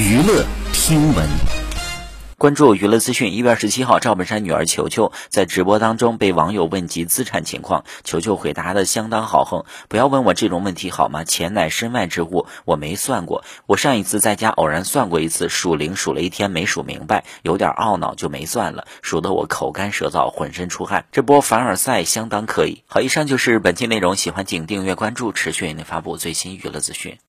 娱乐听闻。关注娱乐资讯，一月二十七号，赵本山女儿球球在直播当中被网友问及资产情况，球球回答的相当豪横，不要问我这种问题好吗？钱乃身外之物，我没算过。我上一次在家偶然算过一次，数零数了一天没数明白，有点懊恼就没算了，数得我口干舌燥，浑身出汗。这波凡尔赛相当可以。好，以上就是本期内容，喜欢请订阅关注，持续为您发布最新娱乐资讯。